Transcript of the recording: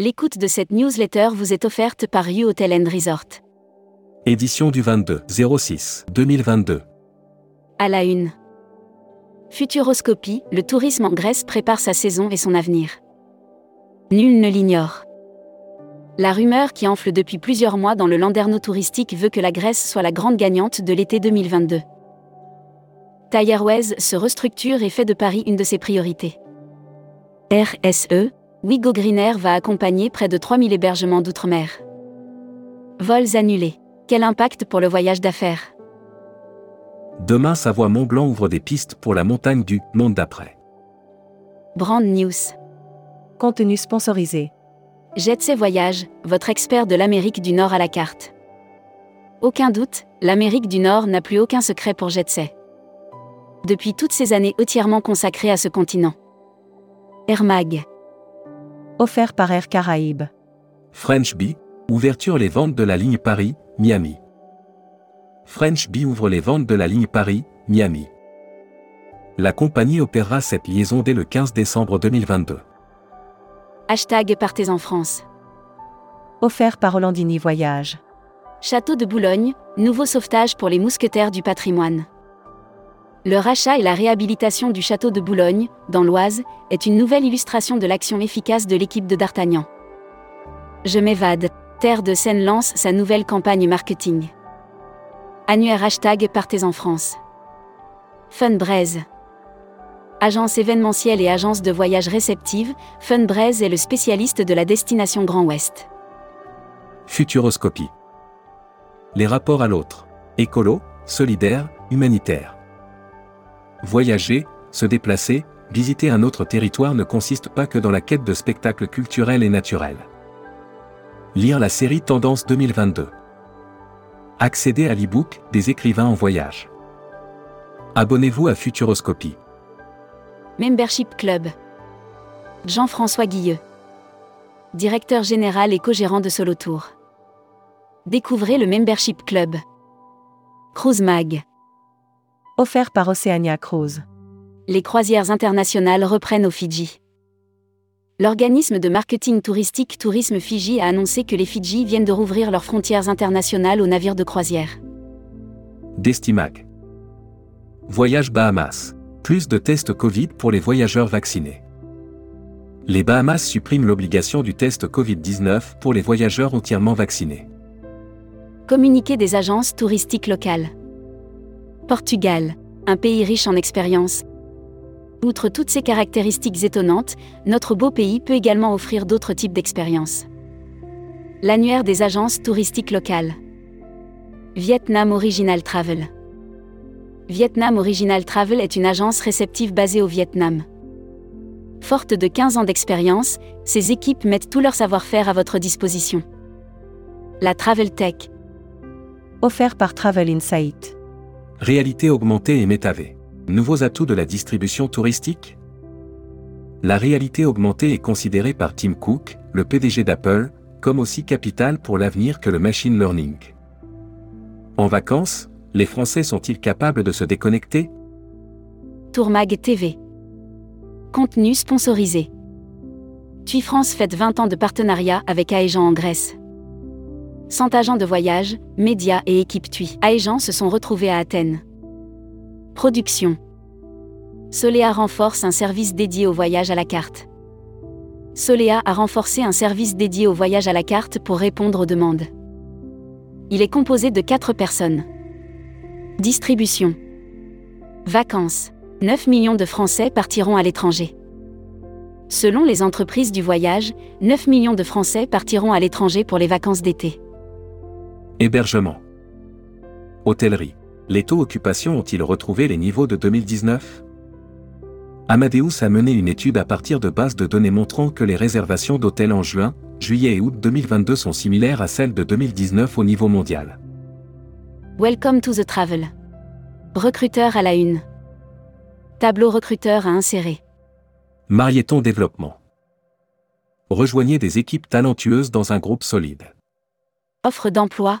L'écoute de cette newsletter vous est offerte par U Hotel and Resort. Édition du 22 06 2022. À la une. Futuroscopie, le tourisme en Grèce prépare sa saison et son avenir. Nul ne l'ignore. La rumeur qui enfle depuis plusieurs mois dans le landerneau touristique veut que la Grèce soit la grande gagnante de l'été 2022. Thai Airways se restructure et fait de Paris une de ses priorités. RSE, Wigo Green Air va accompagner près de 3000 hébergements d'outre-mer. Vols annulés. Quel impact pour le voyage d'affaires? Demain, Savoie Mont Blanc ouvre des pistes pour la montagne du monde d'après. Brand News. Contenu sponsorisé. Jetsay Voyage, votre expert de l'Amérique du Nord à la carte. Aucun doute, l'Amérique du Nord n'a plus aucun secret pour Jetsay. Depuis toutes ces années entièrement consacrées à ce continent. Air Mag. Offert par Air Caraïbes. French Bee, ouverture les ventes de la ligne Paris-Miami. French Bee ouvre les ventes de la ligne Paris-Miami. La compagnie opérera cette liaison dès le 15 décembre 2022. Hashtag Partez en France. Offert par Hollandini Voyage. Château de Boulogne, nouveau sauvetage pour les mousquetaires du patrimoine. Le rachat et la réhabilitation du château de Boulogne, dans l'Oise, est une nouvelle illustration de l'action efficace de l'équipe de D'Artagnan. Je m'évade. Terre de Seine lance sa nouvelle campagne marketing. Annuaire hashtag Partez en France. Funbraise. Agence événementielle et agence de voyage réceptive, Funbraise est le spécialiste de la destination Grand Ouest. Futuroscopie. Les rapports à l'autre. Écolo, solidaire, humanitaire. Voyager, se déplacer, visiter un autre territoire ne consiste pas que dans la quête de spectacles culturels et naturels. Lire la série Tendance 2022. Accéder à l'e-book des écrivains en voyage. Abonnez-vous à Futuroscopie. Membership Club. Jean-François Guilleux. Directeur général et co-gérant de Solo Tour. Découvrez le Membership Club. Cruise Mag. Offert par Oceania Cruise. Les croisières internationales reprennent aux Fidji. L'organisme de marketing touristique Tourisme Fidji a annoncé que les Fidji viennent de rouvrir leurs frontières internationales aux navires de croisière. Destimag. Voyage Bahamas. Plus de tests Covid pour les voyageurs vaccinés. Les Bahamas suppriment l'obligation du test Covid-19 pour les voyageurs entièrement vaccinés. Communiqué des agences touristiques locales. Portugal, un pays riche en expérience. Outre toutes ces caractéristiques étonnantes, notre beau pays peut également offrir d'autres types d'expériences. L'annuaire des agences touristiques locales. Vietnam Original Travel. Vietnam Original Travel est une agence réceptive basée au Vietnam. Forte de 15 ans d'expérience, ces équipes mettent tout leur savoir-faire à votre disposition. La Travel Tech. Offert par Travel Insight. Réalité augmentée et métavée. Nouveaux atouts de la distribution touristique? La réalité augmentée est considérée par Tim Cook, le PDG d'Apple, comme aussi capitale pour l'avenir que le machine learning. En vacances, les Français sont-ils capables de se déconnecter? Tourmag TV. Contenu sponsorisé. TUI France fête 20 ans de partenariat avec Aegean en Grèce. 100 agents de voyage, médias et équipes TUI Aegean se sont retrouvés à Athènes. Production. Solea renforce un service dédié au voyage à la carte. Solea a renforcé un service dédié au voyage à la carte pour répondre aux demandes. Il est composé de 4 personnes. Distribution. Vacances. 9 millions de Français partiront à l'étranger. Selon les entreprises du voyage, 9 millions de Français partiront à l'étranger pour les vacances d'été. Hébergement. Hôtellerie. Les taux occupation ont-ils retrouvé les niveaux de 2019 Amadeus a mené une étude à partir de bases de données montrant que les réservations d'hôtels en juin, juillet et août 2022 sont similaires à celles de 2019 au niveau mondial. Welcome to the travel. Recruteur à la une. Tableau recruteur à insérer. Marieton Développement. Rejoignez des équipes talentueuses dans un groupe solide. Offre d'emploi.